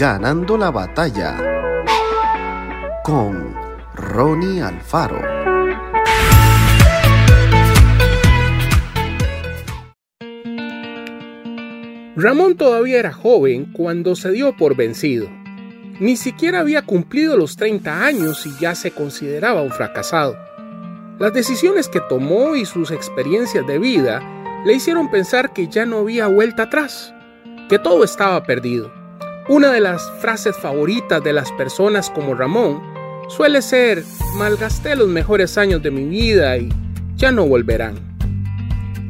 Ganando la batalla con Ronnie Alfaro. Ramón todavía era joven cuando se dio por vencido. Ni siquiera había cumplido los 30 años y ya se consideraba un fracasado. Las decisiones que tomó y sus experiencias de vida le hicieron pensar que ya no había vuelta atrás, que todo estaba perdido. Una de las frases favoritas de las personas como Ramón suele ser, malgasté los mejores años de mi vida y ya no volverán.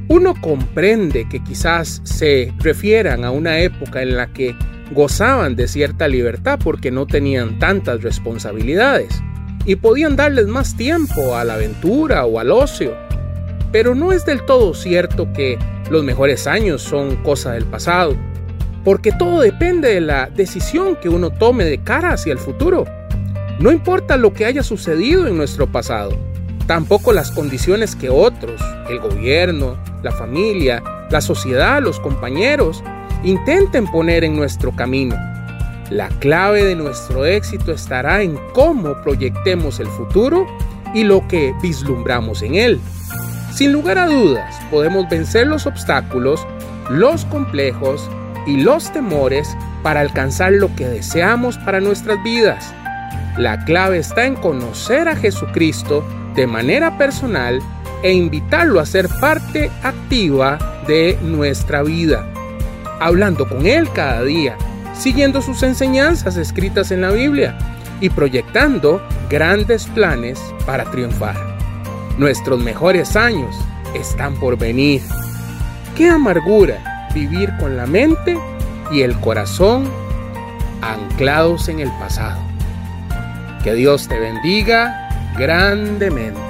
Uno comprende que quizás se refieran a una época en la que gozaban de cierta libertad porque no tenían tantas responsabilidades y podían darles más tiempo a la aventura o al ocio. Pero no es del todo cierto que los mejores años son cosa del pasado, porque todo depende de la decisión que uno tome de cara hacia el futuro. No importa lo que haya sucedido en nuestro pasado, tampoco las condiciones que otros, el gobierno, la familia, la sociedad, los compañeros, intenten poner en nuestro camino. La clave de nuestro éxito estará en cómo proyectemos el futuro y lo que vislumbramos en él. Sin lugar a dudas, podemos vencer los obstáculos, los complejos y los temores para alcanzar lo que deseamos para nuestras vidas. La clave está en conocer a Jesucristo de manera personal e invitarlo a ser parte activa de nuestra vida, hablando con Él cada día, siguiendo sus enseñanzas escritas en la Biblia y proyectando grandes planes para triunfar. Nuestros mejores años están por venir. Qué amargura vivir con la mente y el corazón anclados en el pasado. Que Dios te bendiga grandemente.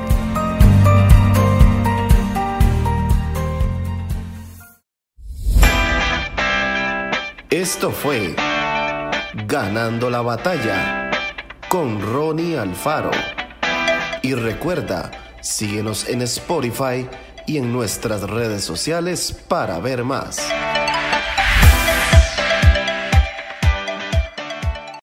Esto fue Ganando la batalla con Ronnie Alfaro. Y recuerda, síguenos en Spotify y en nuestras redes sociales para ver más.